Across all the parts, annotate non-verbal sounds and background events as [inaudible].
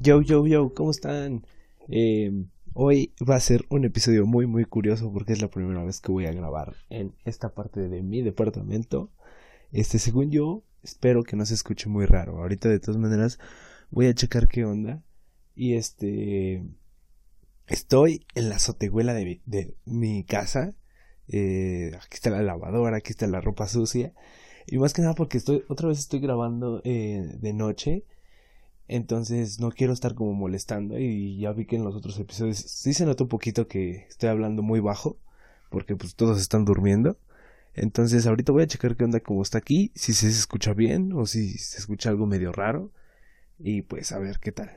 Yo, yo, yo, ¿cómo están? Eh, hoy va a ser un episodio muy, muy curioso porque es la primera vez que voy a grabar en esta parte de mi departamento. Este, según yo, espero que no se escuche muy raro. Ahorita, de todas maneras, voy a checar qué onda. Y este. Estoy en la azotehuela de mi, de mi casa. Eh, aquí está la lavadora, aquí está la ropa sucia. Y más que nada porque estoy, otra vez estoy grabando eh, de noche. Entonces no quiero estar como molestando y ya vi que en los otros episodios sí se nota un poquito que estoy hablando muy bajo porque pues todos están durmiendo. Entonces ahorita voy a checar qué onda como está aquí, si se escucha bien o si se escucha algo medio raro y pues a ver qué tal.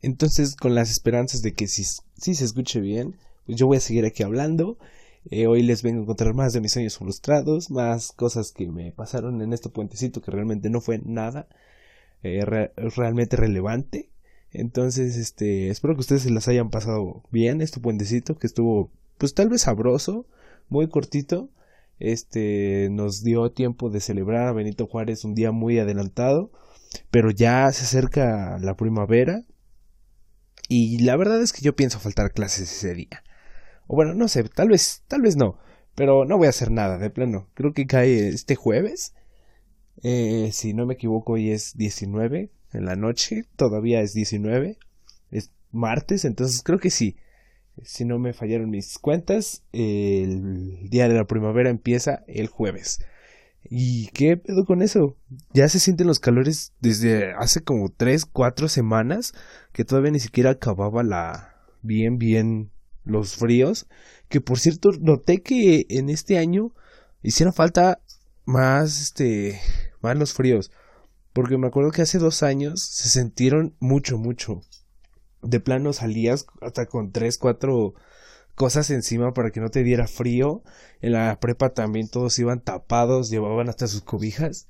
Entonces con las esperanzas de que si, si se escuche bien, pues yo voy a seguir aquí hablando. Eh, hoy les vengo a encontrar más de mis sueños frustrados, más cosas que me pasaron en este puentecito que realmente no fue nada eh, realmente relevante. Entonces, este, espero que ustedes se las hayan pasado bien este puentecito que estuvo, pues tal vez sabroso, muy cortito. Este, nos dio tiempo de celebrar a Benito Juárez un día muy adelantado, pero ya se acerca la primavera y la verdad es que yo pienso faltar clases ese día. O bueno, no sé, tal vez, tal vez no, pero no voy a hacer nada, de plano. Creo que cae este jueves eh, si no me equivoco, hoy es 19 en la noche, todavía es 19, es martes, entonces creo que sí. Si no me fallaron mis cuentas, el día de la primavera empieza el jueves. ¿Y qué pedo con eso? Ya se sienten los calores desde hace como 3, 4 semanas que todavía ni siquiera acababa la bien, bien los fríos. Que por cierto, noté que en este año hicieron falta más, este, más los fríos. Porque me acuerdo que hace dos años se sintieron mucho, mucho. De plano salías hasta con tres, cuatro cosas encima para que no te diera frío. En la prepa también todos iban tapados, llevaban hasta sus cobijas.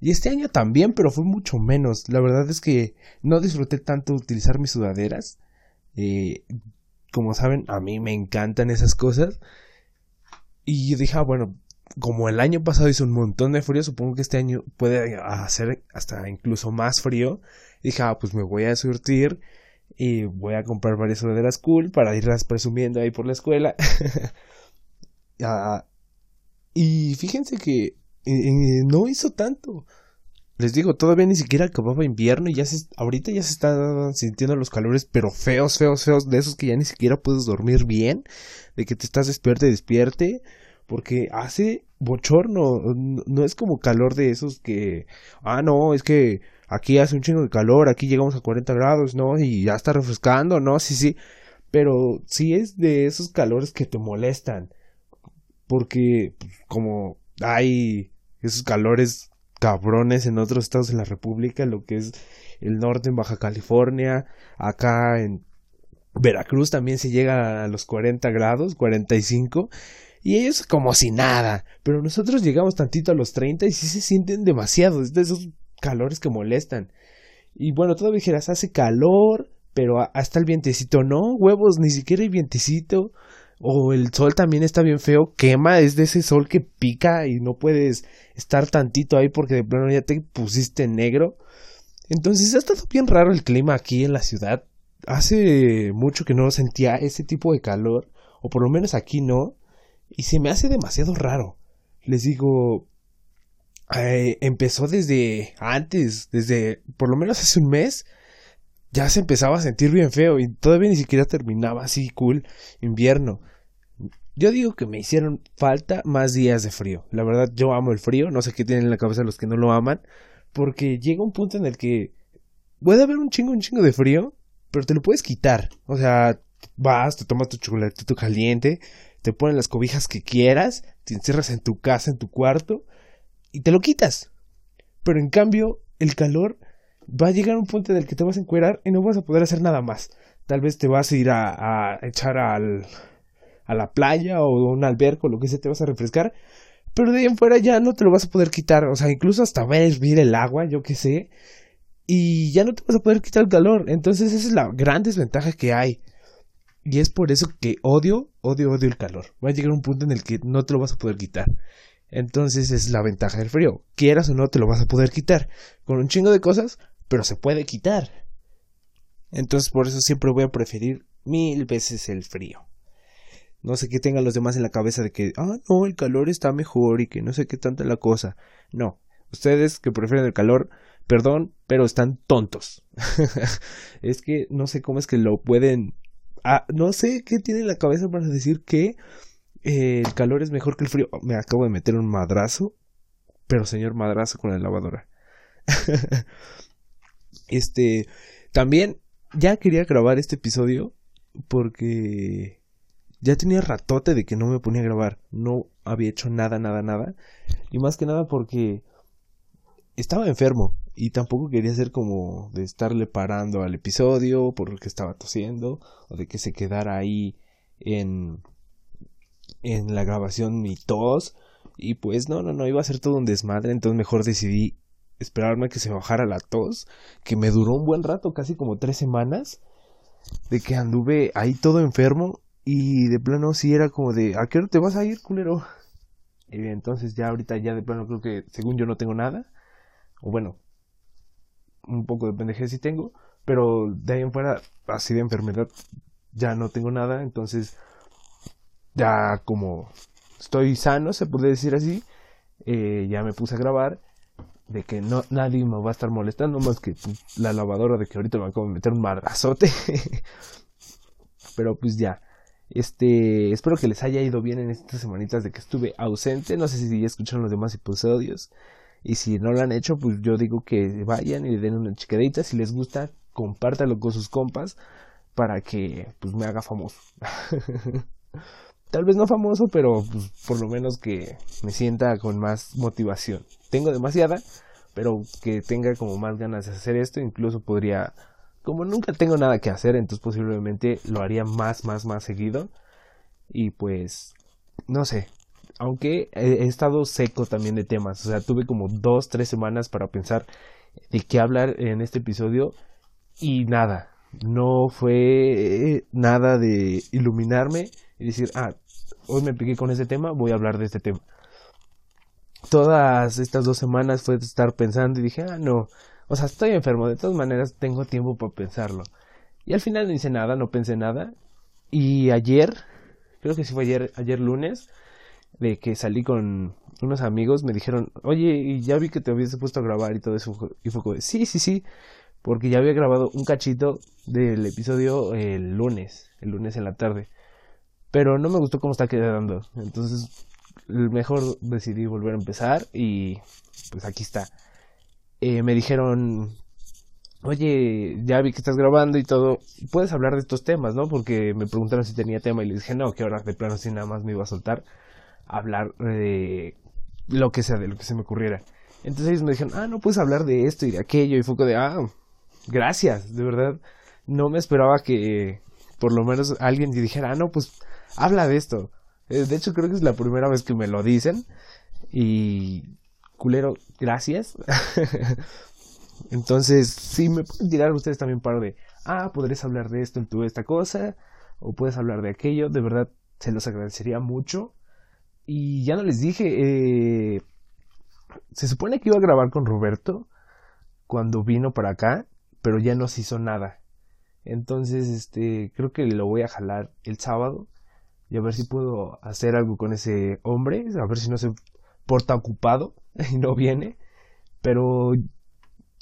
Y este año también, pero fue mucho menos. La verdad es que no disfruté tanto utilizar mis sudaderas. Eh, como saben, a mí me encantan esas cosas. Y yo dije, ah, bueno, como el año pasado hizo un montón de frío, supongo que este año puede hacer hasta incluso más frío. Dije, ah, pues me voy a surtir y voy a comprar varias sudaderas cool para irlas presumiendo ahí por la escuela. [laughs] Ah, y fíjense que no hizo tanto. Les digo, todavía ni siquiera acababa invierno y ya se, ahorita ya se están sintiendo los calores, pero feos, feos, feos, de esos que ya ni siquiera puedes dormir bien, de que te estás despierte, despierte porque hace bochorno, no es como calor de esos que, ah, no, es que aquí hace un chingo de calor, aquí llegamos a 40 grados, ¿no? Y ya está refrescando, ¿no? Sí, sí, pero sí es de esos calores que te molestan, porque pues, como hay esos calores cabrones en otros estados de la República, lo que es el norte en Baja California, acá en Veracruz también se llega a los 40 grados, 45, y ellos como si nada. Pero nosotros llegamos tantito a los 30 y sí se sienten demasiado. Es de esos calores que molestan. Y bueno, todavía dijeras, hace calor, pero hasta el vientecito no, huevos, ni siquiera hay vientecito. O el sol también está bien feo, quema, es de ese sol que pica y no puedes estar tantito ahí porque de plano ya te pusiste negro. Entonces ha estado bien raro el clima aquí en la ciudad. Hace mucho que no sentía ese tipo de calor, o por lo menos aquí no y se me hace demasiado raro. Les digo, eh, empezó desde antes, desde por lo menos hace un mes, ya se empezaba a sentir bien feo y todavía ni siquiera terminaba así cool invierno. Yo digo que me hicieron falta más días de frío. La verdad, yo amo el frío, no sé qué tienen en la cabeza los que no lo aman, porque llega un punto en el que puede haber un chingo, un chingo de frío, pero te lo puedes quitar. O sea, vas, te tomas tu chocolatito caliente, te ponen las cobijas que quieras, te encierras en tu casa, en tu cuarto, y te lo quitas. Pero en cambio, el calor va a llegar a un punto en el que te vas a encuerar y no vas a poder hacer nada más. Tal vez te vas a ir a, echar al, a la playa o a un alberco, lo que sea, te vas a refrescar. Pero de ahí en fuera ya no te lo vas a poder quitar. O sea, incluso hasta ver hervir el agua, yo qué sé. Y ya no te vas a poder quitar el calor. Entonces esa es la gran desventaja que hay. Y es por eso que odio, odio, odio el calor. Va a llegar un punto en el que no te lo vas a poder quitar. Entonces es la ventaja del frío. Quieras o no, te lo vas a poder quitar. Con un chingo de cosas, pero se puede quitar. Entonces por eso siempre voy a preferir mil veces el frío. No sé qué tengan los demás en la cabeza de que, ah, no, el calor está mejor y que no sé qué tanta la cosa. No, ustedes que prefieren el calor, perdón, pero están tontos. [laughs] es que no sé cómo es que lo pueden... No sé qué tiene en la cabeza para decir que eh, el calor es mejor que el frío. Me acabo de meter un madrazo, pero señor madrazo con la lavadora. [laughs] este, también ya quería grabar este episodio porque ya tenía ratote de que no me ponía a grabar. No había hecho nada, nada, nada. Y más que nada porque estaba enfermo y tampoco quería ser como de estarle parando al episodio porque estaba tosiendo o de que se quedara ahí en en la grabación mi tos y pues no, no, no iba a ser todo un desmadre, entonces mejor decidí esperarme a que se bajara la tos, que me duró un buen rato, casi como tres semanas, de que anduve ahí todo enfermo y de plano sí era como de, ¿a qué hora te vas a ir, culero? Y entonces ya ahorita ya de plano creo que según yo no tengo nada, o bueno, un poco de pendejez sí tengo, pero de ahí en fuera, así de enfermedad, ya no tengo nada, entonces ya como estoy sano, se puede decir así, eh, ya me puse a grabar de que no nadie me va a estar molestando más que la lavadora de que ahorita me acabo de meter un madrazote. [laughs] Pero pues ya. Este, espero que les haya ido bien en estas semanitas de que estuve ausente. No sé si ya escucharon los demás episodios. Y si no lo han hecho, pues yo digo que vayan y le den una chicadita. Si les gusta, compártalo con sus compas para que pues me haga famoso. [laughs] tal vez no famoso, pero pues, por lo menos que me sienta con más motivación. Tengo demasiada, pero que tenga como más ganas de hacer esto, incluso podría, como nunca tengo nada que hacer, entonces posiblemente lo haría más, más, más seguido. Y pues, no sé, aunque he, estado seco también de temas, o sea, tuve como dos, tres semanas para pensar de qué hablar en este episodio y nada, no fue nada de iluminarme y decir, ah, hoy me piqué con ese tema, voy a hablar de este tema. Todas estas dos semanas fue de estar pensando y dije, ah, no, o sea, estoy enfermo, de todas maneras tengo tiempo para pensarlo. Y al final no hice nada, no pensé nada. Y ayer, creo que sí fue ayer, ayer lunes, de que salí con unos amigos, me dijeron, oye, y ya vi que te habías puesto a grabar y todo eso. Y fue como, sí, sí, sí, porque ya había grabado un cachito del episodio el lunes, el lunes en la tarde pero no me gustó cómo está quedando. Entonces, mejor decidí volver a empezar y pues aquí está. Eh, me dijeron, oye, ya vi que estás grabando y todo, puedes hablar de estos temas, ¿no? Porque me preguntaron si tenía tema y les dije, no, que ahora de plano si nada más me iba a soltar hablar de lo que sea, de lo que se me ocurriera. Entonces ellos me dijeron, ah, no puedes hablar de esto y de aquello. Y fue de, ah, gracias, de verdad. No me esperaba que por lo menos alguien dijera, ah, no, pues habla de esto. Eh, de hecho, creo que es la primera vez que me lo dicen. Y, culero, gracias. [laughs] Entonces, si me pueden tirar ustedes también para de, ah, podrías hablar de esto en tu esta cosa, o puedes hablar de aquello, de verdad, se los agradecería mucho. Y ya no les dije, eh, se supone que iba a grabar con Roberto cuando vino para acá, pero ya no se hizo nada. Entonces, este, creo que lo voy a jalar el sábado y a ver si puedo hacer algo con ese hombre, a ver si no se porta ocupado [laughs] y no viene, pero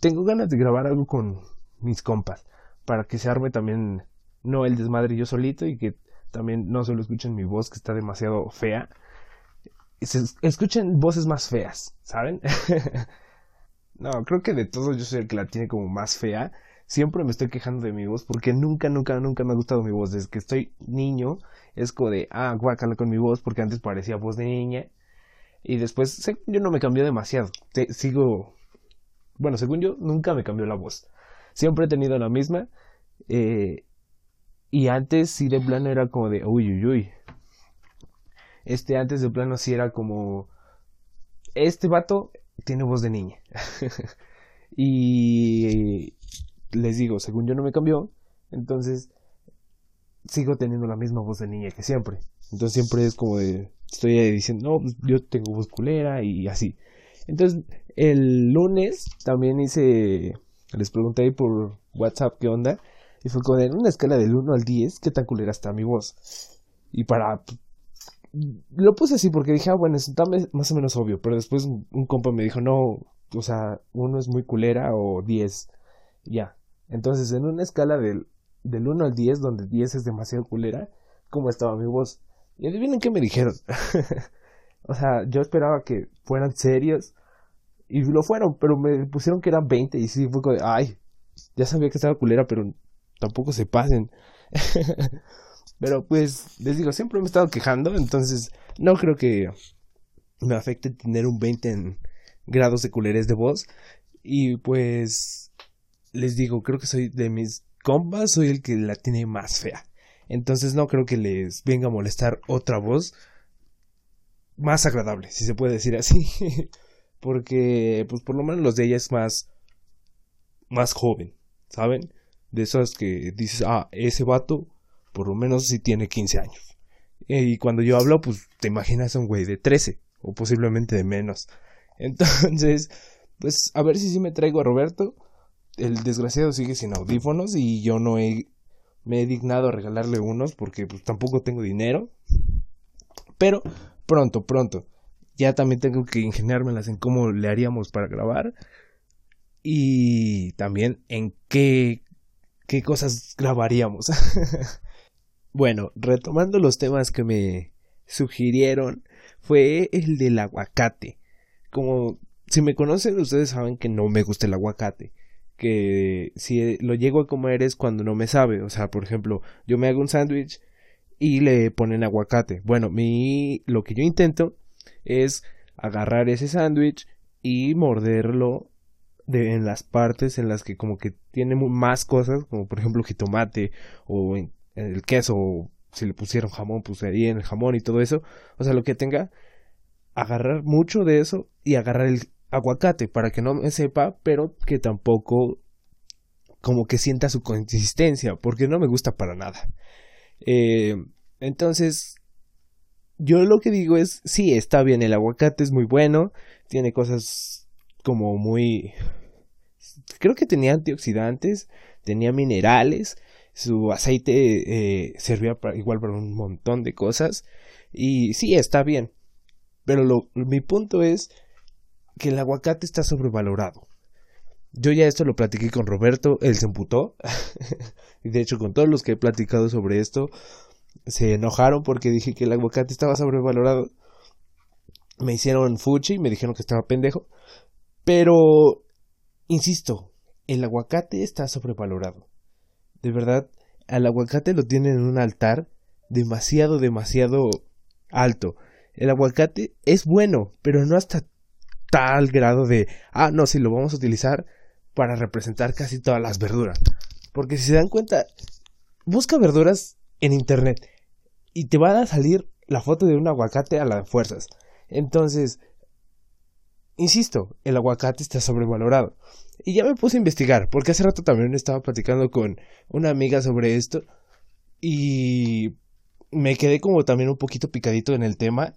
tengo ganas de grabar algo con mis compas, para que se arme también, no el desmadre yo solito y que también no solo escuchen mi voz que está demasiado fea, escuchen voces más feas, ¿saben? [laughs] no, creo que de todos yo soy el que la tiene como más fea. Siempre me estoy quejando de mi voz porque nunca, nunca, nunca me ha gustado mi voz. Desde que estoy niño es como de, ah, guácala con mi voz porque antes parecía voz de niña. Y después, yo no me cambió demasiado. sigo, bueno, según yo, nunca me cambió la voz. Siempre he tenido la misma. Eh, y antes sí de plano era como de, uy, uy, uy. Este antes de plano sí era como, este vato tiene voz de niña. [laughs] y les digo, según yo no me cambió. Entonces, sigo teniendo la misma voz de niña que siempre. Entonces siempre es como de, estoy diciendo, no, pues yo tengo voz culera y así. Entonces, el lunes también hice, les pregunté ahí por WhatsApp qué onda. Y fue con una escala del 1 al 10, ¿qué tan culera está mi voz? Y para... Lo puse así porque dije, ah, bueno, está más o menos obvio, pero después un compa me dijo, no, o sea, uno es muy culera o 10, ya. Entonces, en una escala del, del 1 al 10, donde 10 es demasiado culera, ¿cómo estaba mi voz? Y adivinen qué me dijeron. [laughs] o sea, yo esperaba que fueran serios. Y lo fueron, pero me pusieron que eran 20. Y sí, fue como, ay, ya sabía que estaba culera, pero tampoco se pasen. [laughs] pero pues, les digo, siempre me he estado quejando. Entonces, no creo que me afecte tener un 20 en grados de culerés de voz. Y pues, les digo, creo que soy de mis compas, soy el que la tiene más fea. Entonces no creo que les venga a molestar otra voz más agradable, si se puede decir así. [laughs] Porque, pues por lo menos los de ella es más, más joven, ¿saben? De esos que dices, ah, ese vato por lo menos sí tiene 15 años. Y cuando yo hablo, pues te imaginas un güey de 13 o posiblemente de menos. Entonces, pues a ver si sí me traigo a Roberto. El desgraciado sigue sin audífonos y yo no he me he dignado a regalarle unos porque pues, tampoco tengo dinero. Pero pronto, pronto. Ya también tengo que ingeniármelas en cómo le haríamos para grabar. Y también en qué, qué cosas grabaríamos. [laughs] bueno, retomando los temas que me sugirieron, fue el del aguacate. Como si me conocen, ustedes saben que no me gusta el aguacate que si lo llego a comer es cuando no me sabe. O sea, por ejemplo, yo me hago un sándwich y le ponen aguacate. Bueno, mi, lo que yo intento es agarrar ese sándwich y morderlo de, en las partes en las que como que tiene más cosas, como por ejemplo jitomate o en, el queso, si le pusieron jamón, pues ahí en el jamón y todo eso. O sea, lo que tenga, agarrar mucho de eso y agarrar el, aguacate para que no me sepa, pero que tampoco como que sienta su consistencia, porque no me gusta para nada. Eh, entonces, yo lo que digo es, sí, está bien, el aguacate es muy bueno, tiene cosas como muy... Creo que tenía antioxidantes, tenía minerales, su aceite eh, servía para, igual para un montón de cosas, y sí, está bien. Pero lo, mi punto es que el aguacate está sobrevalorado. Yo ya esto lo platiqué con Roberto, él se emputó. [laughs] y de hecho con todos los que he platicado sobre esto, se enojaron porque dije que el aguacate estaba sobrevalorado. Me hicieron fuchi y me dijeron que estaba pendejo. Pero, insisto, el aguacate está sobrevalorado. De verdad, al aguacate lo tienen en un altar demasiado, demasiado alto. El aguacate es bueno, pero no hasta tal grado de, ah, no, si lo vamos a utilizar para representar casi todas las verduras. Porque si se dan cuenta, busca verduras en internet y te va a salir la foto de un aguacate a las fuerzas. Entonces, insisto, el aguacate está sobrevalorado. Y ya me puse a investigar, porque hace rato también estaba platicando con una amiga sobre esto y me quedé como también un poquito picadito en el tema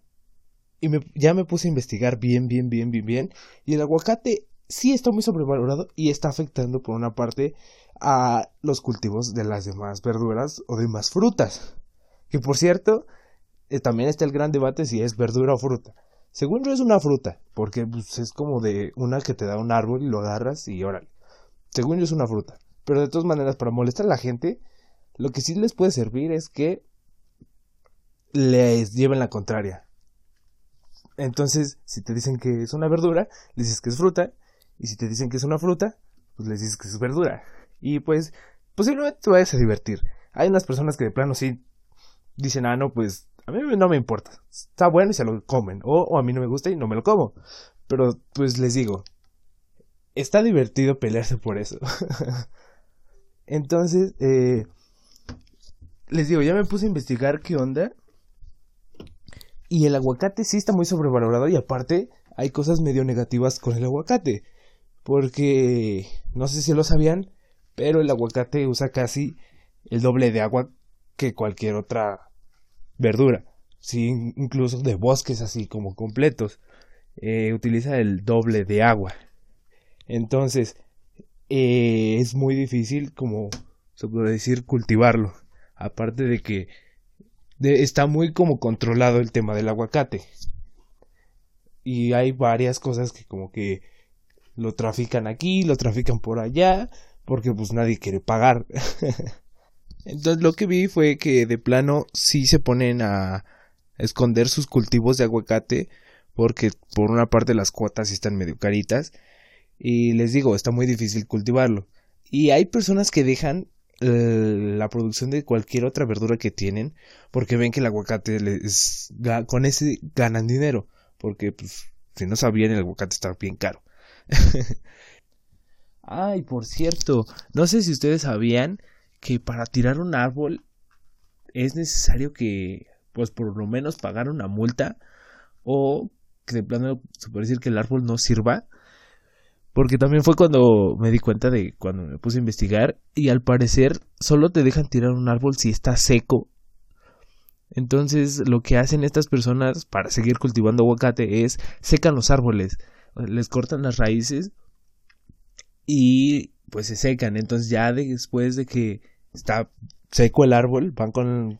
y ya me puse a investigar bien, bien, bien, bien, bien. Y el aguacate sí está muy sobrevalorado y está afectando por una parte a los cultivos de las demás verduras o demás frutas. Que por cierto, eh, también está el gran debate si es verdura o fruta. Según yo es una fruta, porque pues, es como de una que te da un árbol y lo agarras y órale. Según yo es una fruta. Pero de todas maneras, para molestar a la gente, lo que sí les puede servir es que les lleven la contraria. Entonces, si te dicen que es una verdura, les dices que es fruta. Y si te dicen que es una fruta, pues les dices que es verdura. Y pues, posiblemente te vayas a divertir. Hay unas personas que de plano sí dicen, ah, no, pues a mí no me importa. Está bueno y se lo comen. O, a mí no me gusta y no me lo como. Pero pues les digo, está divertido pelearse por eso. [laughs] Entonces, eh, les digo, ya me puse a investigar qué onda. Y el aguacate sí está muy sobrevalorado y aparte hay cosas medio negativas con el aguacate. Porque no sé si lo sabían, pero el aguacate usa casi el doble de agua que cualquier otra verdura. Sí, incluso de bosques así como completos. Eh, utiliza el doble de agua. Entonces, eh, es muy difícil como se puede decir, cultivarlo. Aparte de que está muy como controlado el tema del aguacate. Y hay varias cosas que como que lo trafican aquí, lo trafican por allá, porque pues nadie quiere pagar. [laughs] Entonces lo que vi fue que de plano sí se ponen a esconder sus cultivos de aguacate porque por una parte las cuotas están medio caritas y les digo, está muy difícil cultivarlo. Y hay personas que dejan eh, la producción de cualquier otra verdura que tienen porque ven que el aguacate les, con ese ganan dinero porque pues si no sabían el aguacate está bien caro. [laughs] Ay, por cierto, no sé si ustedes sabían que para tirar un árbol es necesario que pues por lo menos pagar una multa o que de plano se puede decir que el árbol no sirva porque también fue cuando me di cuenta de cuando me puse a investigar y al parecer solo te dejan tirar un árbol si está seco. Entonces lo que hacen estas personas para seguir cultivando aguacate es secan los árboles, les cortan las raíces y pues se secan. Entonces ya después de que está seco el árbol van con,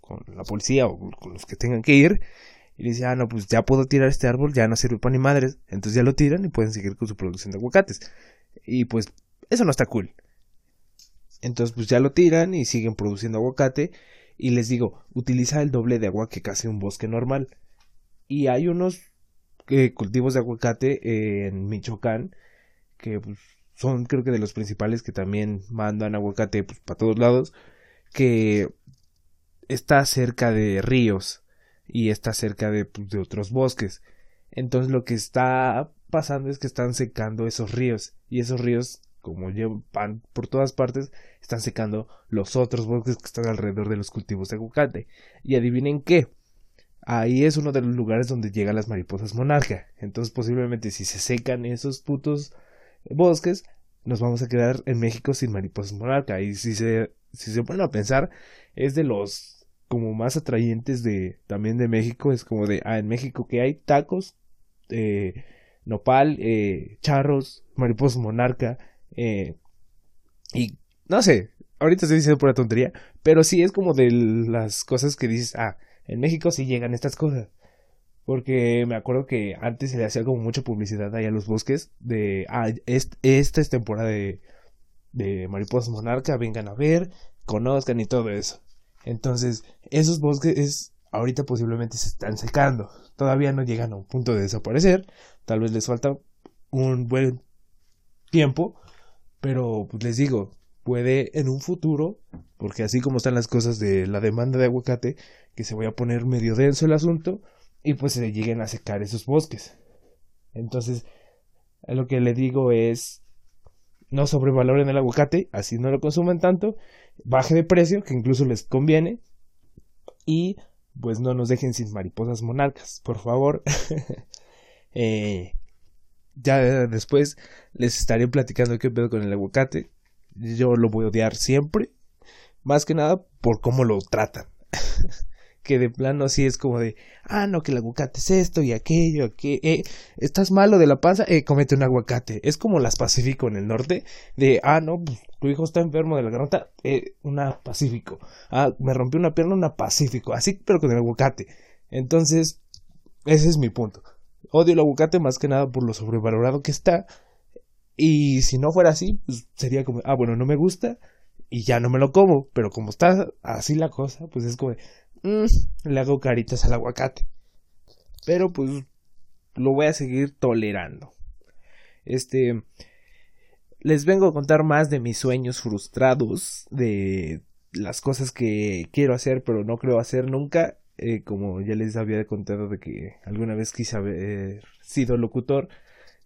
con la policía o con los que tengan que ir y dice, ah, no, pues ya puedo tirar este árbol, ya no sirve para ni madres. Entonces ya lo tiran y pueden seguir con su producción de aguacates. Y pues eso no está cool. Entonces pues ya lo tiran y siguen produciendo aguacate. Y les digo, utiliza el doble de agua que casi un bosque normal. Y hay unos eh, cultivos de aguacate en Michoacán que pues, son creo que de los principales que también mandan aguacate pues, para todos lados. Que está cerca de ríos y está cerca de, pues, de otros bosques. Entonces lo que está pasando es que están secando esos ríos y esos ríos como van por todas partes están secando los otros bosques que están alrededor de los cultivos de aguacate y adivinen qué ahí es uno de los lugares donde llegan las mariposas monarca entonces posiblemente si se secan esos putos bosques nos vamos a quedar en México sin mariposas monarca y si se si se ponen a pensar es de los como más atrayentes de también de México. Es como de ah en México que hay tacos eh, nopal eh, charros mariposa monarca eh, y no sé ahorita estoy diciendo pura tontería pero sí es como de las cosas que dices ah en México sí llegan estas cosas porque me acuerdo que antes se le hacía como mucha publicidad ahí a los bosques de ah esta es temporada de de mariposas monarca vengan a ver conozcan y todo eso entonces, esos bosques ahorita posiblemente se están secando. Todavía no llegan a un punto de desaparecer. Tal vez les falta un buen tiempo. Pero pues, les digo, puede en un futuro, porque así como están las cosas de la demanda de aguacate, que se vaya a poner medio denso el asunto y pues se lleguen a secar esos bosques. Entonces, lo que le digo es no sobrevaloren el aguacate, así no lo consumen tanto, baje de precio, que incluso les conviene, y pues no nos dejen sin mariposas monarcas, por favor. [laughs] Eh, ya después les estaré platicando qué pedo con el aguacate. Yo lo voy a odiar siempre, más que nada por cómo lo tratan. [laughs] que de plano así es como de, ah, no, que el aguacate es esto y aquello, que eh, estás malo de la panza, eh, comete un aguacate. Es como las Pacífico en el norte, de, ah, no, pues, tu hijo está enfermo de la garganta, eh, una Pacífico. Ah, me rompió una pierna, una Pacífico. Así, pero con el aguacate. Entonces, ese es mi punto. Odio el aguacate más que nada por lo sobrevalorado que está. Y si no fuera así, pues sería como, ah, bueno, no me gusta y ya no me lo como. Pero como está así la cosa, pues es como, Mm, le hago caritas al aguacate. Pero pues lo voy a seguir tolerando. Este les vengo a contar más de mis sueños frustrados, de las cosas que quiero hacer pero no creo hacer nunca. Eh, como ya les había contado de que alguna vez quise haber sido locutor,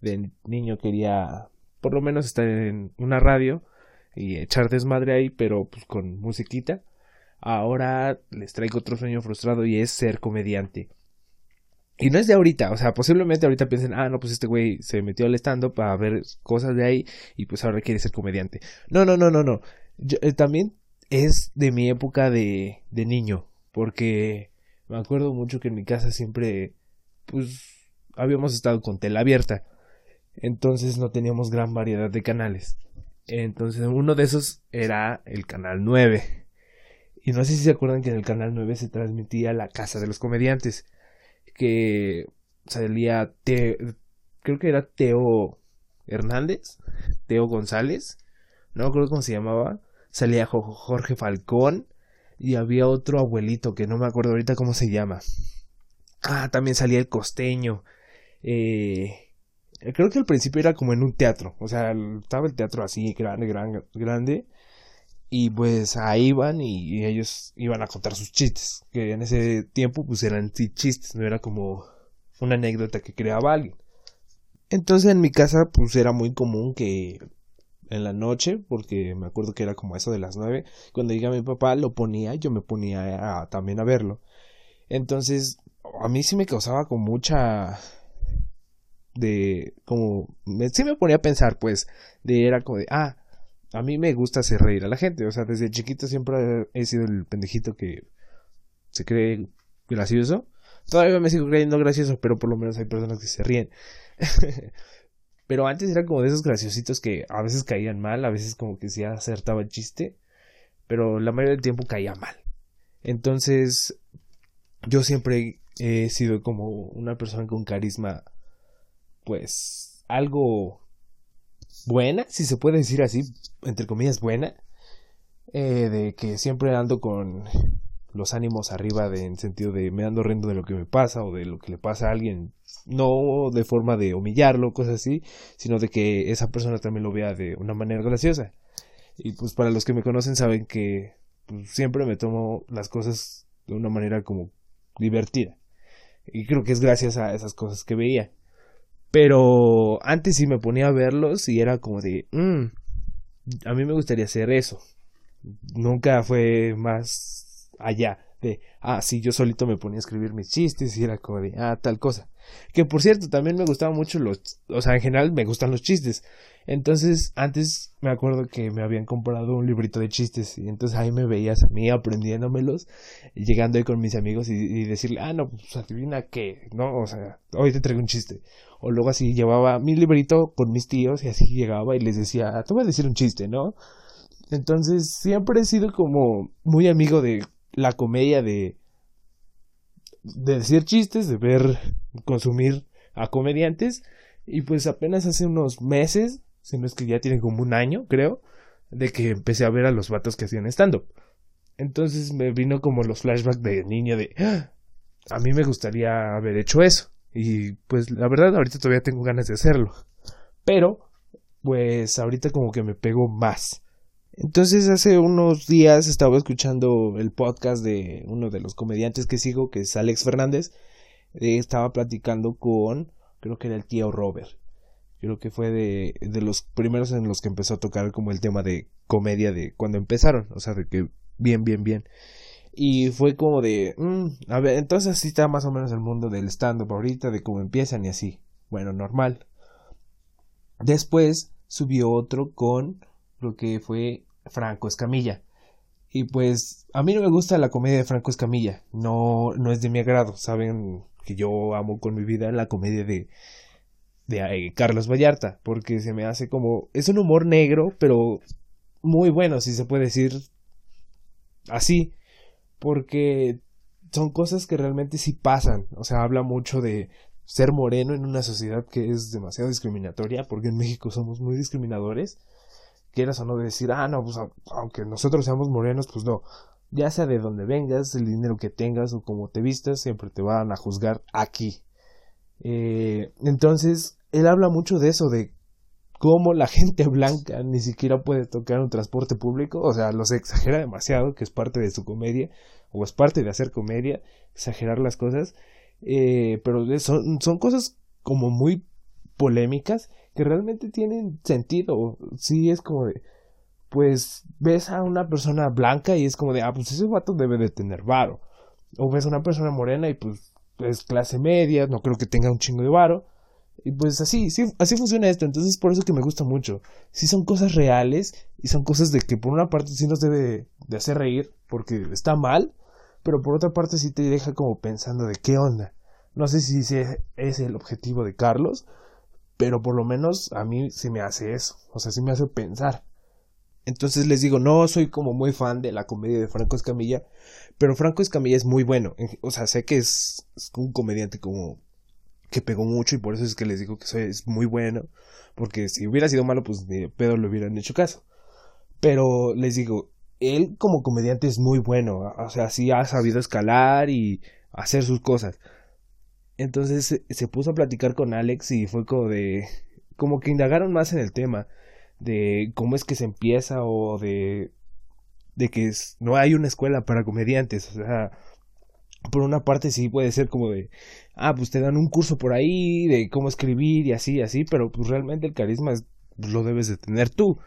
de niño quería por lo menos estar en una radio y echar desmadre ahí, pero pues con musiquita. Ahora les traigo otro sueño frustrado y es ser comediante. Y no es de ahorita, o sea, posiblemente ahorita piensen, ah, no, pues este güey se metió al stand-up para ver cosas de ahí y pues ahora quiere ser comediante. No, no, no, no, no. Eh, también es de mi época de, de niño, porque me acuerdo mucho que en mi casa siempre, pues, habíamos estado con tela abierta. Entonces no teníamos gran variedad de canales. Entonces uno de esos era el Canal 9. Y no sé si se acuerdan que en el Canal 9 se transmitía La Casa de los Comediantes. Que salía, creo que era Teo Hernández, Teo González, no me acuerdo cómo se llamaba. Salía Jorge Falcón y había otro abuelito que no me acuerdo ahorita cómo se llama. Ah, también salía el costeño. Eh, creo que al principio era como en un teatro, o sea, estaba el teatro así grande, grande, grande. Y pues ahí iban y, ellos iban a contar sus chistes, que en ese tiempo pues eran chistes, no era como una anécdota que creaba alguien. Entonces en mi casa pues era muy común que en la noche, porque me acuerdo que era como eso de las nueve, cuando llega mi papá lo ponía, yo me ponía también a verlo. Entonces a mí sí me causaba con mucha de como sí me ponía a pensar pues de era como de ah a mí me gusta hacer reír a la gente o sea desde chiquito siempre he sido el pendejito que se cree gracioso. Todavía me sigo creyendo gracioso pero por lo menos hay personas que se ríen. [laughs] Pero antes era como de esos graciositos que a veces caían mal a veces como que sí acertaba el chiste pero la mayoría del tiempo caía mal. Entonces yo siempre he sido como una persona con carisma, pues algo buena, si se puede decir así, entre comillas buena, eh, de que siempre ando con los ánimos arriba en sentido de me ando riendo de lo que me pasa o de lo que le pasa a alguien, no de forma de humillarlo, cosas así, sino de que esa persona también lo vea de una manera graciosa. Y pues para los que me conocen saben que pues, siempre me tomo las cosas de una manera como divertida. Y creo que es gracias a esas cosas que veía. Pero antes sí me ponía a verlos y era como de, mm, a mí me gustaría hacer eso. Nunca fue más allá de, ah, sí, yo solito me ponía a escribir mis chistes y era como de, ah, tal cosa. Que por cierto, también me gustaban mucho los, o sea, en general me gustan los chistes. Entonces, antes me acuerdo que me habían comprado un librito de chistes y entonces ahí me veías a mí aprendiéndomelos llegando ahí con mis amigos y, decirle, ah, no, pues adivina qué, ¿no? O sea, hoy te traigo un chiste. O luego así llevaba mi librito con mis tíos y así llegaba y les decía, ah, te voy a decir un chiste, ¿no? Entonces, siempre he sido como muy amigo de la comedia de de decir chistes, de ver, consumir a comediantes. Y pues apenas hace unos meses si no es que ya tienen como un año, creo, de que empecé a ver a los vatos que hacían stand-up. Entonces me vino como los flashbacks de niño de, ¡Ah! a mí me gustaría haber hecho eso. Y pues la verdad ahorita todavía tengo ganas de hacerlo. Pero, pues ahorita como que me pego más. Entonces hace unos días estaba escuchando el podcast de uno de los comediantes que sigo, que es Alex Fernández. Eh, estaba platicando con, creo que era el tío Robert creo que fue de, de los primeros en los que empezó a tocar como el tema de comedia de cuando empezaron, o sea, de que bien, bien, bien. Y fue como de, mm, a ver, entonces así está más o menos el mundo del stand-up ahorita, de cómo empiezan y así. Bueno, normal. Después subió otro con lo que fue Franco Escamilla. Y pues a mí no me gusta la comedia de Franco Escamilla, no, no es de mi agrado, saben que yo amo con mi vida la comedia de, de eh, Carlos Vallarta, porque se me hace como es un humor negro, pero muy bueno, si se puede decir así, porque son cosas que realmente sí pasan, o sea, habla mucho de ser moreno en una sociedad que es demasiado discriminatoria, porque en México somos muy discriminadores, quieras o no decir, ah, no, pues aunque nosotros seamos morenos, pues no, ya sea de donde vengas, el dinero que tengas o como te vistas, siempre te van a juzgar aquí. Eh, entonces, él habla mucho de eso, de cómo la [laughs] gente blanca ni siquiera puede tocar un transporte público, o sea, lo se exagera demasiado, que es parte de su comedia, o es parte de hacer comedia, exagerar las cosas, eh, pero son, son cosas como muy polémicas que realmente tienen sentido, sí es como de, pues ves a una persona blanca y es como de, ah, pues ese vato debe de tener varo, o ves a una persona morena y pues es clase media, no creo que tenga un chingo de varo, y pues así, sí, así funciona esto. Entonces por eso que me gusta mucho. Sí son cosas reales y son cosas de que por una parte sí nos debe de hacer reír porque está mal, pero por otra parte sí te deja como pensando de qué onda. No sé si ese es el objetivo de Carlos, pero por lo menos a mí sí me hace eso. O sea, sí me hace pensar. Entonces les digo, no soy como muy fan de la comedia de Franco Escamilla, pero Franco Escamilla es muy bueno. O sea, sé que es, un comediante como que pegó mucho y por eso es que les digo que soy, es muy bueno. Porque si hubiera sido malo, pues de pedo le hubieran hecho caso. Pero les digo, él como comediante es muy bueno. O sea, sí ha sabido escalar y hacer sus cosas. Entonces se puso a platicar con Alex y fue como de... Como que indagaron más en el tema de cómo es que se empieza o de de que no hay una escuela para comediantes, o sea, por una parte sí puede ser como de, ah, pues te dan un curso por ahí de cómo escribir y así, así, pero pues realmente el carisma lo debes de tener tú.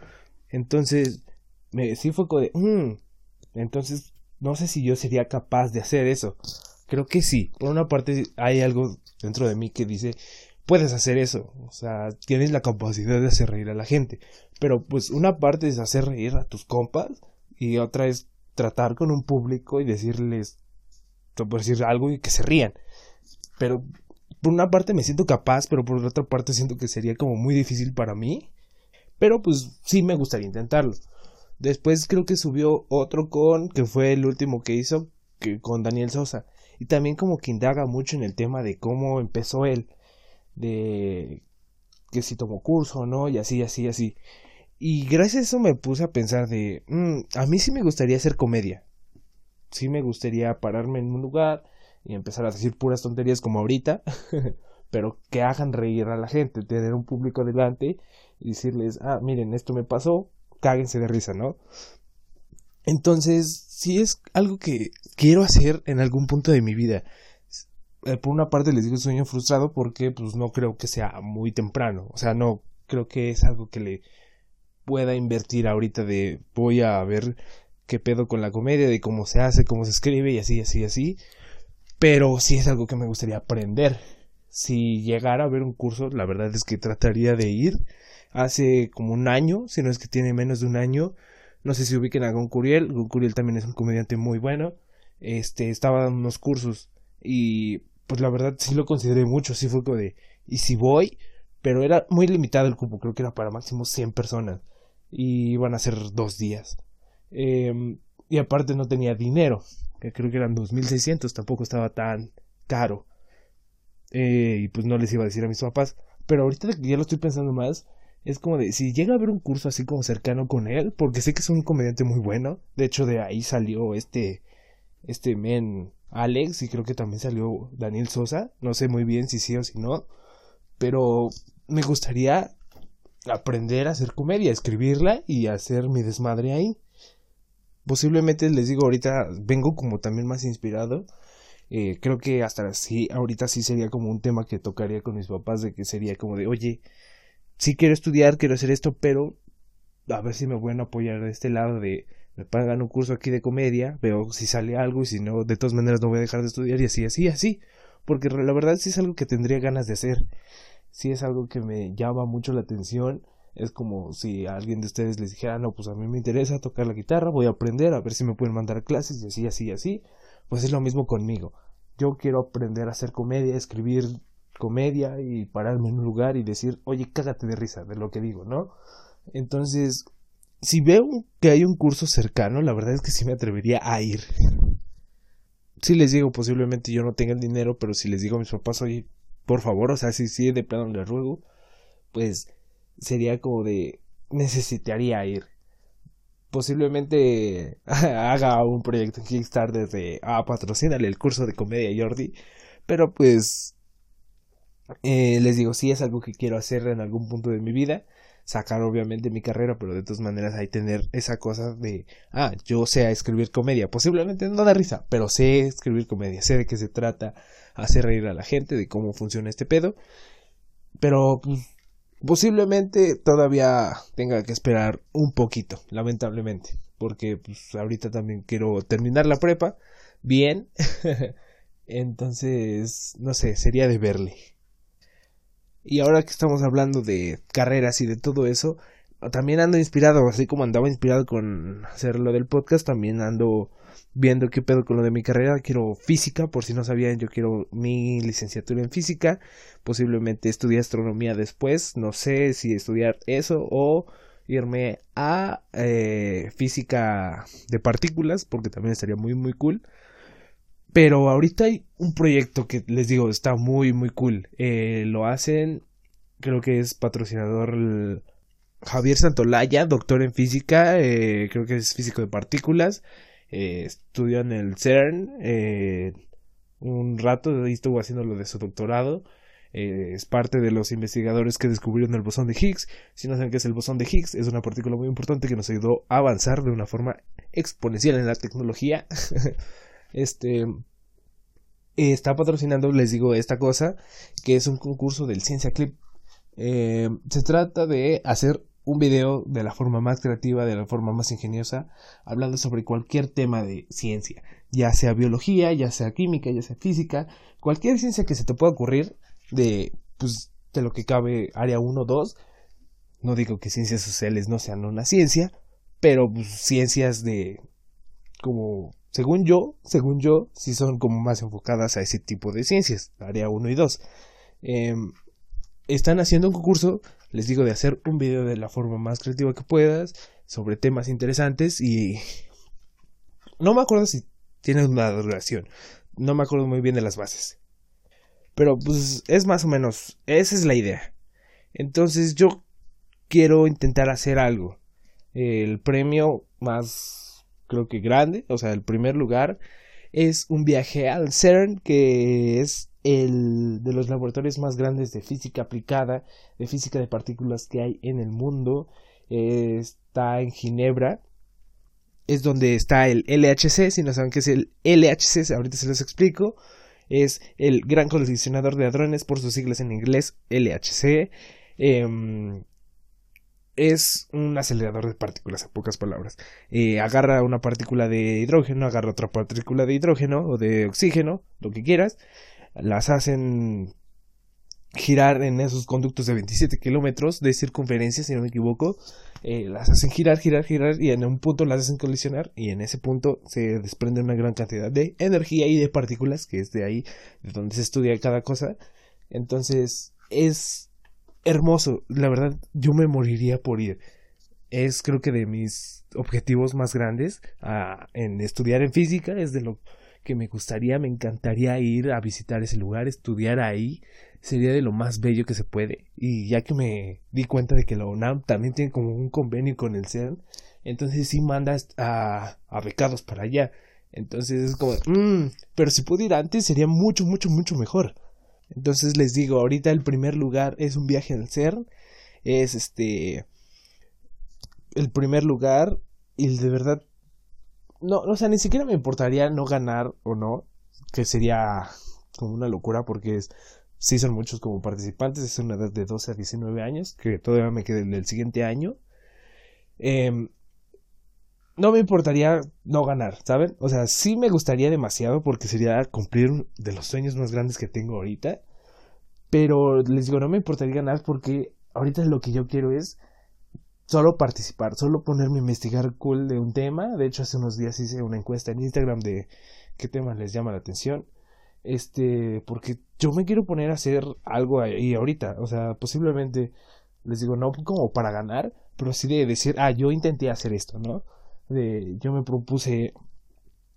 Entonces, me, sí fue como de, mm, entonces, no sé si yo sería capaz de hacer eso. Creo que sí. Por una parte hay algo dentro de mí que dice, puedes hacer eso. O sea, tienes la capacidad de hacer reír a la gente. Pero pues una parte es hacer reír a tus compas y otra es tratar con un público y decirles, por decir algo y que se rían. Pero por una parte me siento capaz, pero por otra parte siento que sería como muy difícil para mí. Pero pues sí me gustaría intentarlo. Después creo que subió otro con, que fue el último que hizo, que con Daniel Sosa. Y también como que indaga mucho en el tema de cómo empezó él. De que si tomó curso o no, y así, así, así. Y gracias a eso me puse a pensar de, mm, a mí sí me gustaría hacer comedia. Sí me gustaría pararme en un lugar y empezar a decir puras tonterías como ahorita, [laughs] pero que hagan reír a la gente, tener un público delante y decirles, ah, miren, esto me pasó, cáguense de risa, ¿no? Entonces, sí es algo que quiero hacer en algún punto de mi vida. Eh, por una parte les digo sueño frustrado porque pues no creo que sea muy temprano, o sea, no creo que es algo que le pueda invertir ahorita de voy a ver qué pedo con la comedia, de cómo se hace, cómo se escribe y así, así, así. Pero sí es algo que me gustaría aprender. Si llegara a ver un curso, la verdad es que trataría de ir. Hace como un año, si no es que tiene menos de un año. No sé si ubiquen a Gon Curiel. Gon Curiel también es un comediante muy bueno. Este, estaba dando unos cursos. Y pues la verdad sí lo consideré mucho. Sí fue como de, ¿y si voy? Pero era muy limitado el cupo. Creo que era para máximo 100 personas y iban a ser dos días. Em, y aparte no tenía dinero, que creo que eran 2.600, tampoco estaba tan caro. Eh, y pues no les iba a decir a mis papás. Pero ahorita que ya lo estoy pensando más, es como de si llega a haber un curso así como cercano con él, porque sé que es un comediante muy bueno. De hecho, de ahí salió este, este men Alex, y creo que también salió Daniel Sosa. No sé muy bien si sí o si no. Pero me gustaría aprender a hacer comedia, escribirla y hacer mi desmadre ahí. Posiblemente les digo ahorita vengo como también más inspirado. Eh, creo que hasta sí, ahorita sí sería como un tema que tocaría con mis papás de que sería como de, oye, sí quiero estudiar, quiero hacer esto, pero a ver si me pueden apoyar de este lado de me pagan un curso aquí de comedia, veo si sale algo y si no, de todas maneras no voy a dejar de estudiar y así, así, así. Porque la verdad sí es algo que tendría ganas de hacer si es algo que me llama mucho la atención. Es como si a alguien de ustedes les dijera, no, pues a mí me interesa tocar la guitarra, voy a aprender, a ver si me pueden mandar clases y así, así, así. Pues es lo mismo conmigo. Yo quiero aprender a hacer comedia, escribir comedia y pararme en un lugar y decir, oye, cágate de risa de lo que digo, ¿no? Entonces, si veo que hay un curso cercano, la verdad es que sí me atrevería a ir. Si les digo, posiblemente yo no tenga el dinero, pero si les digo a mis papás, oye, por favor, o sea, si sí de plano le ruego, pues sería como de necesitaría ir. Posiblemente [laughs] haga un proyecto en Kickstarter de ah, patrocínale el curso de comedia Jordi, pero pues eh, les digo, sí es algo que quiero hacer en algún punto de mi vida sacar obviamente mi carrera, pero de todas maneras hay tener esa cosa de, ah, yo sé escribir comedia, posiblemente no da risa, pero sé escribir comedia, sé de qué se trata, hacer reír a la gente, de cómo funciona este pedo, pero pues, posiblemente todavía tenga que esperar un poquito, lamentablemente, porque pues ahorita también quiero terminar la prepa bien, [laughs] entonces, no sé, sería de verle. Y ahora que estamos hablando de carreras y de todo eso, también ando inspirado, así como andaba inspirado con hacer lo del podcast, también ando viendo qué pedo con lo de mi carrera. Quiero física, por si no sabían, yo quiero mi licenciatura en física, posiblemente estudiar astronomía después, no sé si estudiar eso o irme a eh, física de partículas, porque también estaría muy, muy cool. Pero ahorita hay un proyecto que les digo, está muy, muy cool. Eh, lo hacen, creo que es patrocinador Javier Santolaya, doctor en física, eh, creo que es físico de partículas. Eh, estudió en el CERN un rato, y estuvo haciendo lo de su doctorado. es parte de los investigadores que descubrieron el bosón de Higgs. Si no saben qué es el bosón de Higgs, es una partícula muy importante que nos ayudó a avanzar de una forma exponencial en la tecnología. [laughs] este está patrocinando, les digo, esta cosa, que es un concurso del Ciencia Clip. Eh, se trata de hacer un video de la forma más creativa, de la forma más ingeniosa, hablando sobre cualquier tema de ciencia, ya sea biología, ya sea química, ya sea física, cualquier ciencia que se te pueda ocurrir de, pues, de lo que cabe área 1 2. No digo que ciencias sociales no sean una ciencia, pero pues, ciencias de como según yo, según yo, sí son como más enfocadas a ese tipo de ciencias, área 1 y 2. Em, están haciendo un concurso, les digo, de hacer un video de la forma más creativa que puedas, sobre temas interesantes y... No me acuerdo si tiene una duración, no me acuerdo muy bien de las bases. Pero pues es más o menos, esa es la idea. Entonces yo quiero intentar hacer algo. El premio más creo que grande, o sea, el primer lugar es un viaje al CERN, que es el de los laboratorios más grandes de física aplicada, de física de partículas que hay en el mundo. está en Ginebra. Es donde está el LHC. Si no saben qué es el LHC, ahorita se los explico. Es el Gran Colisionador de Hadrones, por sus siglas en inglés, LHC. Em, es un acelerador de partículas, en pocas palabras. Eh, agarra una partícula de hidrógeno, agarra otra partícula de hidrógeno o de oxígeno, lo que quieras, las hacen girar en esos conductos de 27 kilómetros de circunferencia, si no me equivoco, eh, las hacen girar, girar, girar y en un punto las hacen colisionar y en ese punto se desprende una gran cantidad de energía y de partículas, que es de ahí de donde se estudia cada cosa. Entonces es hermoso. La verdad, yo me moriría por ir. Es creo que de mis objetivos más grandes en estudiar en física. Es de lo que me gustaría, me encantaría ir a visitar ese lugar, estudiar ahí. Sería de lo más bello que se puede. Y ya que me di cuenta de que la UNAM también tiene como un convenio con el CERN, entonces sí mandas a, a becados para allá. Entonces es como, mmm, pero si puedo ir antes sería mucho, mucho, mucho mejor. Entonces les digo, ahorita el primer lugar es un viaje al CERN. Es este. El primer lugar. Y de verdad. No, o sea, ni siquiera me importaría no ganar o no. Que sería como una locura porque es, sí son muchos como participantes. Es una edad de 12 a 19 años. Que todavía me queda el siguiente año. Eh, no me importaría no ganar, ¿saben? O sea, sí me gustaría demasiado porque sería cumplir de los sueños más grandes que tengo ahorita. Pero les digo, no me importaría ganar porque ahorita lo que yo quiero es solo participar, solo ponerme a investigar cool de un tema. De hecho, hace unos días hice una encuesta en Instagram de qué temas les llama la atención. Este, porque yo me quiero poner a hacer algo ahí ahorita. O sea, posiblemente, les digo, no como para ganar, pero sí de decir, ah, yo intenté hacer esto, ¿no? Yo me propuse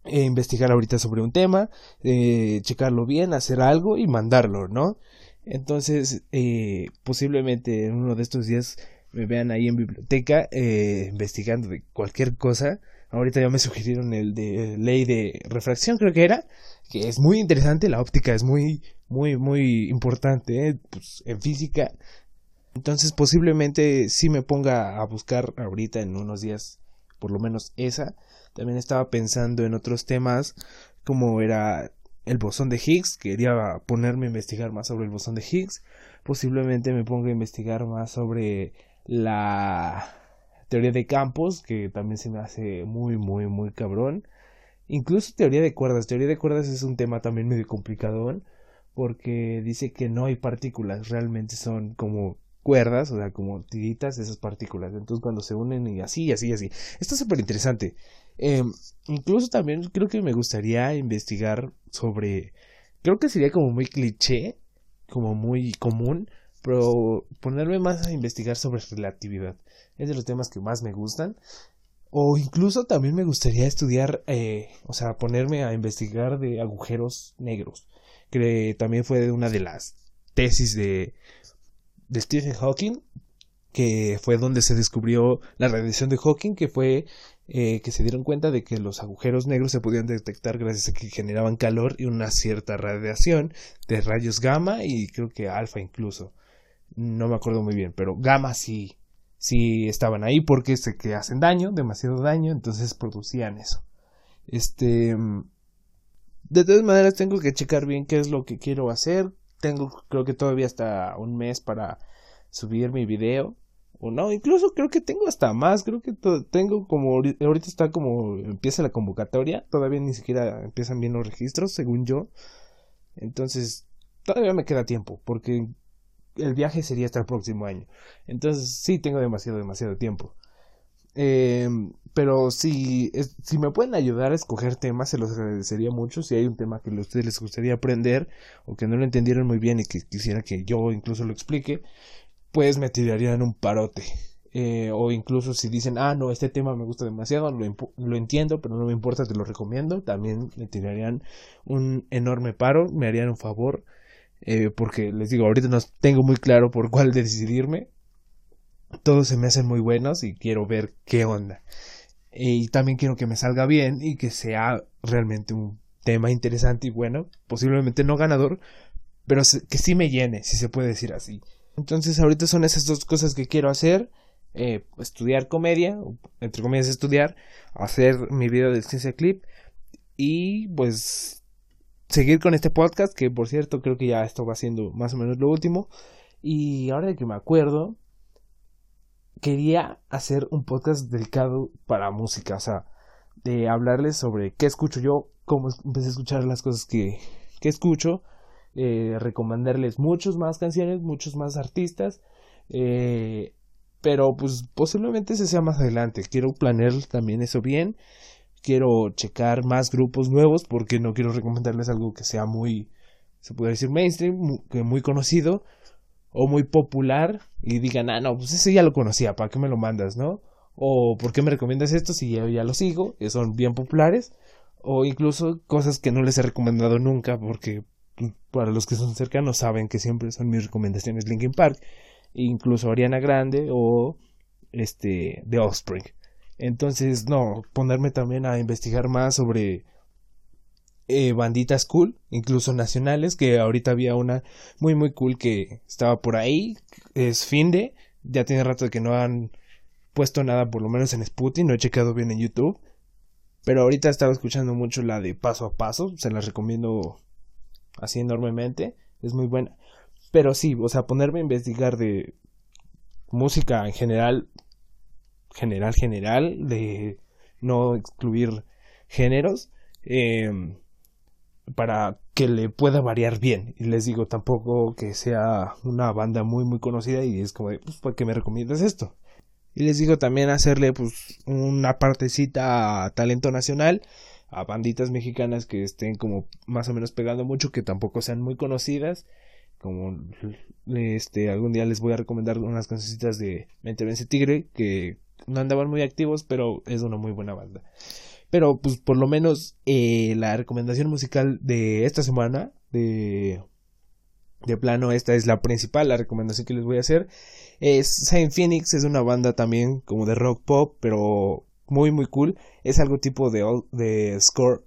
eh, investigar ahorita sobre un tema, eh, checarlo bien, hacer algo y mandarlo, ¿no? Entonces, eh, posiblemente en uno de estos días me vean ahí en biblioteca investigando de cualquier cosa. Ahorita ya me sugirieron el de ley de refracción, creo que era, que es muy interesante, la óptica es muy, muy, muy importante pues, en física. Entonces posiblemente sí me ponga a buscar ahorita en unos días por lo menos esa. También estaba pensando en otros temas como era el bosón de Higgs, quería ponerme a investigar más sobre el bosón de Higgs, posiblemente me ponga a investigar más sobre la teoría de campos, que también se me hace muy, muy, muy cabrón. Incluso teoría de cuerdas, teoría de cuerdas es un tema también medio complicado, porque dice que no hay partículas, realmente son como cuerdas, o sea, como tiritas esas partículas. Entonces, cuando se unen y así, así, así. Esto es súper interesante. Em, incluso también creo que me gustaría investigar sobre. Creo que sería como muy cliché, como muy común, pero ponerme más a investigar sobre relatividad. Es de los temas que más me gustan. O incluso también me gustaría estudiar, eh, o sea, ponerme a investigar de agujeros negros, que también fue una de las tesis de, de Stephen Hawking, que fue donde se descubrió la radiación de Hawking, que fue eh, que se dieron cuenta de que los agujeros negros se podían detectar gracias a que generaban calor y una cierta radiación de rayos gamma y creo que alfa incluso. No me acuerdo muy bien, pero gamma sí, sí estaban ahí porque se que hacen daño, demasiado daño, entonces producían eso. Este, de todas maneras tengo que checar bien qué es lo que quiero hacer. Tengo, creo que todavía hasta un mes para subir mi video o no, incluso creo que tengo hasta más, creo que tengo como ahorita está como empieza la convocatoria, todavía ni siquiera empiezan bien los registros, según yo. Entonces, todavía me queda tiempo, porque el viaje sería hasta el próximo año. Entonces, sí tengo demasiado, demasiado tiempo. Eh, pero si, si me pueden ayudar a escoger temas, se los agradecería mucho. Si hay un tema que a ustedes les gustaría aprender o que no lo entendieron muy bien y que quisiera que yo incluso lo explique, pues me tirarían un parote. Eh, o incluso si dicen, ah, no, este tema me gusta demasiado, lo, entiendo, pero no me importa, te lo recomiendo, también me tirarían un enorme paro, me harían un favor, eh, porque les digo, ahorita no tengo muy claro por cuál [laughs] decidirme. Todos se me hacen muy buenos y quiero ver qué onda. Y también quiero que me salga bien y que sea realmente un tema interesante y bueno, posiblemente no ganador, pero que sí me llene, si se puede decir así. Entonces ahorita son esas dos cosas que quiero hacer. Eh, estudiar comedia, entre comillas estudiar, hacer mi video de ciencia clip y pues seguir con este podcast que por cierto creo que ya esto va siendo más o menos lo último y ahora que me acuerdo quería hacer un podcast dedicado para música, o sea, de hablarles sobre qué escucho yo, cómo empecé a escuchar las cosas que, que escucho eh, recomendarles muchos más canciones, muchos más artistas. Eh, pero pues posiblemente se sea más adelante. Quiero planear también eso bien. Quiero checar más grupos nuevos porque no quiero recomendarles algo que sea muy, se puede decir mainstream, muy, muy conocido o muy popular y digan, ah, no, pues ese ya lo conocía, ¿para qué me lo mandas, no? O ¿por qué me recomiendas esto si yo ya lo sigo? Que son bien populares. O incluso cosas que no les he recomendado nunca porque para los que son cercanos saben que siempre son mis recomendaciones Linkin Park, incluso Ariana Grande o este The Offspring. Entonces, no, ponerme también a investigar más sobre eh, banditas cool, incluso nacionales, que ahorita había una muy muy cool que estaba por ahí, es Finde, ya tiene rato de que no han puesto nada, por lo menos en Sputin, no he checado bien en YouTube, pero ahorita estaba escuchando mucho la de paso a paso, se las recomiendo así enormemente, es muy buena. Pero sí, o sea, ponerme a investigar de música en general, general, general, de no excluir géneros, em, para que le pueda variar bien. Y les digo, tampoco que sea una banda muy, muy conocida y es como de, pues, ¿por qué me recomiendas esto? Y les digo también hacerle, pues, una partecita a talento nacional a banditas mexicanas que estén como más o menos pegando mucho, que tampoco sean muy conocidas. Como este algún día les voy a recomendar unas cancioncitas de Mente Vence Tigre que no andaban muy activos, pero es una muy buena banda. Pero pues por lo menos eh, la recomendación musical de esta semana, de, de plano esta es la principal, la recomendación que les voy a hacer, es Saint Phoenix, es una banda también como de rock pop, pero muy muy cool. Es algo tipo de, de score,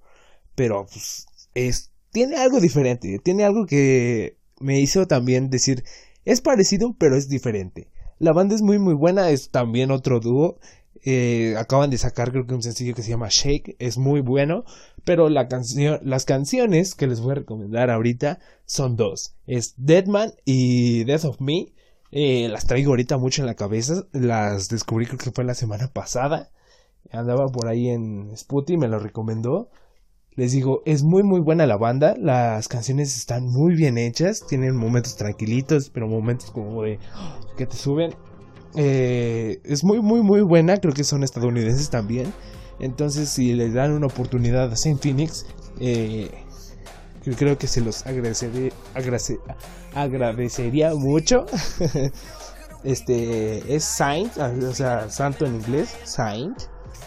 pero pues, es, tiene algo diferente, tiene algo que me hizo también decir, es parecido pero es diferente. La banda es muy muy buena, es también otro dúo. Eh, acaban de sacar creo que un sencillo que se llama Shake, es muy bueno, pero la canción, las canciones que les voy a recomendar ahorita son dos, es Deadman y Death of Me. Eh, las traigo ahorita mucho en la cabeza, las descubrí creo que fue la semana pasada andaba por ahí en Spotify, me lo recomendó. Les digo, es muy muy buena la banda, las canciones están muy bien hechas, tienen momentos tranquilitos, pero momentos como de que te suben. Eh, es muy muy muy buena, creo que son estadounidenses también. Entonces si les dan una oportunidad a Saint Phoenix, eh, creo que se los agradecería, mucho. [laughs] este es Saint, o sea, santo en inglés, Saint.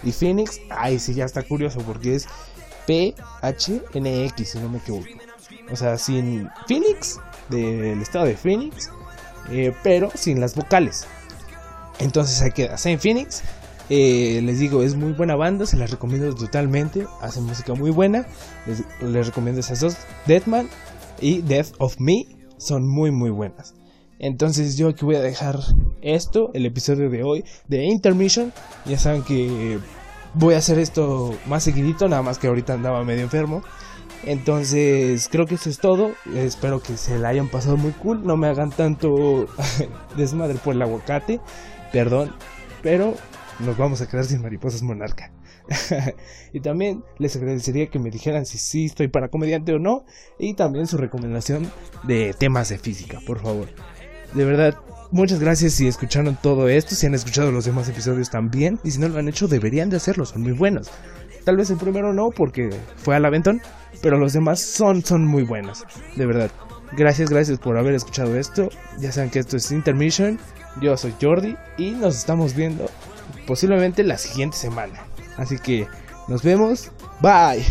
Y Phoenix, ay, sí, ya está curioso porque es P-H-N-X, si no me equivoco. O sea, sin Phoenix, del estado de Phoenix, eh, pero sin las vocales. Entonces ahí queda Saint Phoenix. Eh, les digo, es muy buena banda, se las recomiendo totalmente. Hacen música muy buena. Les, recomiendo esas dos: Deathman y Death of Me. Son muy, muy buenas. Entonces yo aquí voy a dejar esto, el episodio de hoy de Intermission. Ya saben que voy a hacer esto más seguidito, nada más que ahorita andaba medio enfermo. Entonces creo que eso es todo. Espero que se la hayan pasado muy cool. No me hagan tanto [laughs] desmadre por el aguacate. Perdón. Pero nos vamos a quedar sin mariposas monarca. [laughs] y también les agradecería que me dijeran si sí estoy para comediante o no. Y también su recomendación de temas de física, por favor. De verdad, muchas gracias si escucharon todo esto, si han escuchado los demás episodios también. Y si no lo han hecho, deberían de hacerlo, son muy buenos. Tal vez el primero no, porque fue al aventón, pero los demás son, son muy buenos, de verdad. Gracias, gracias por haber escuchado esto. Ya saben que esto es Intermission. Yo soy Jordi y nos estamos viendo posiblemente la siguiente semana. Así que nos vemos. Bye.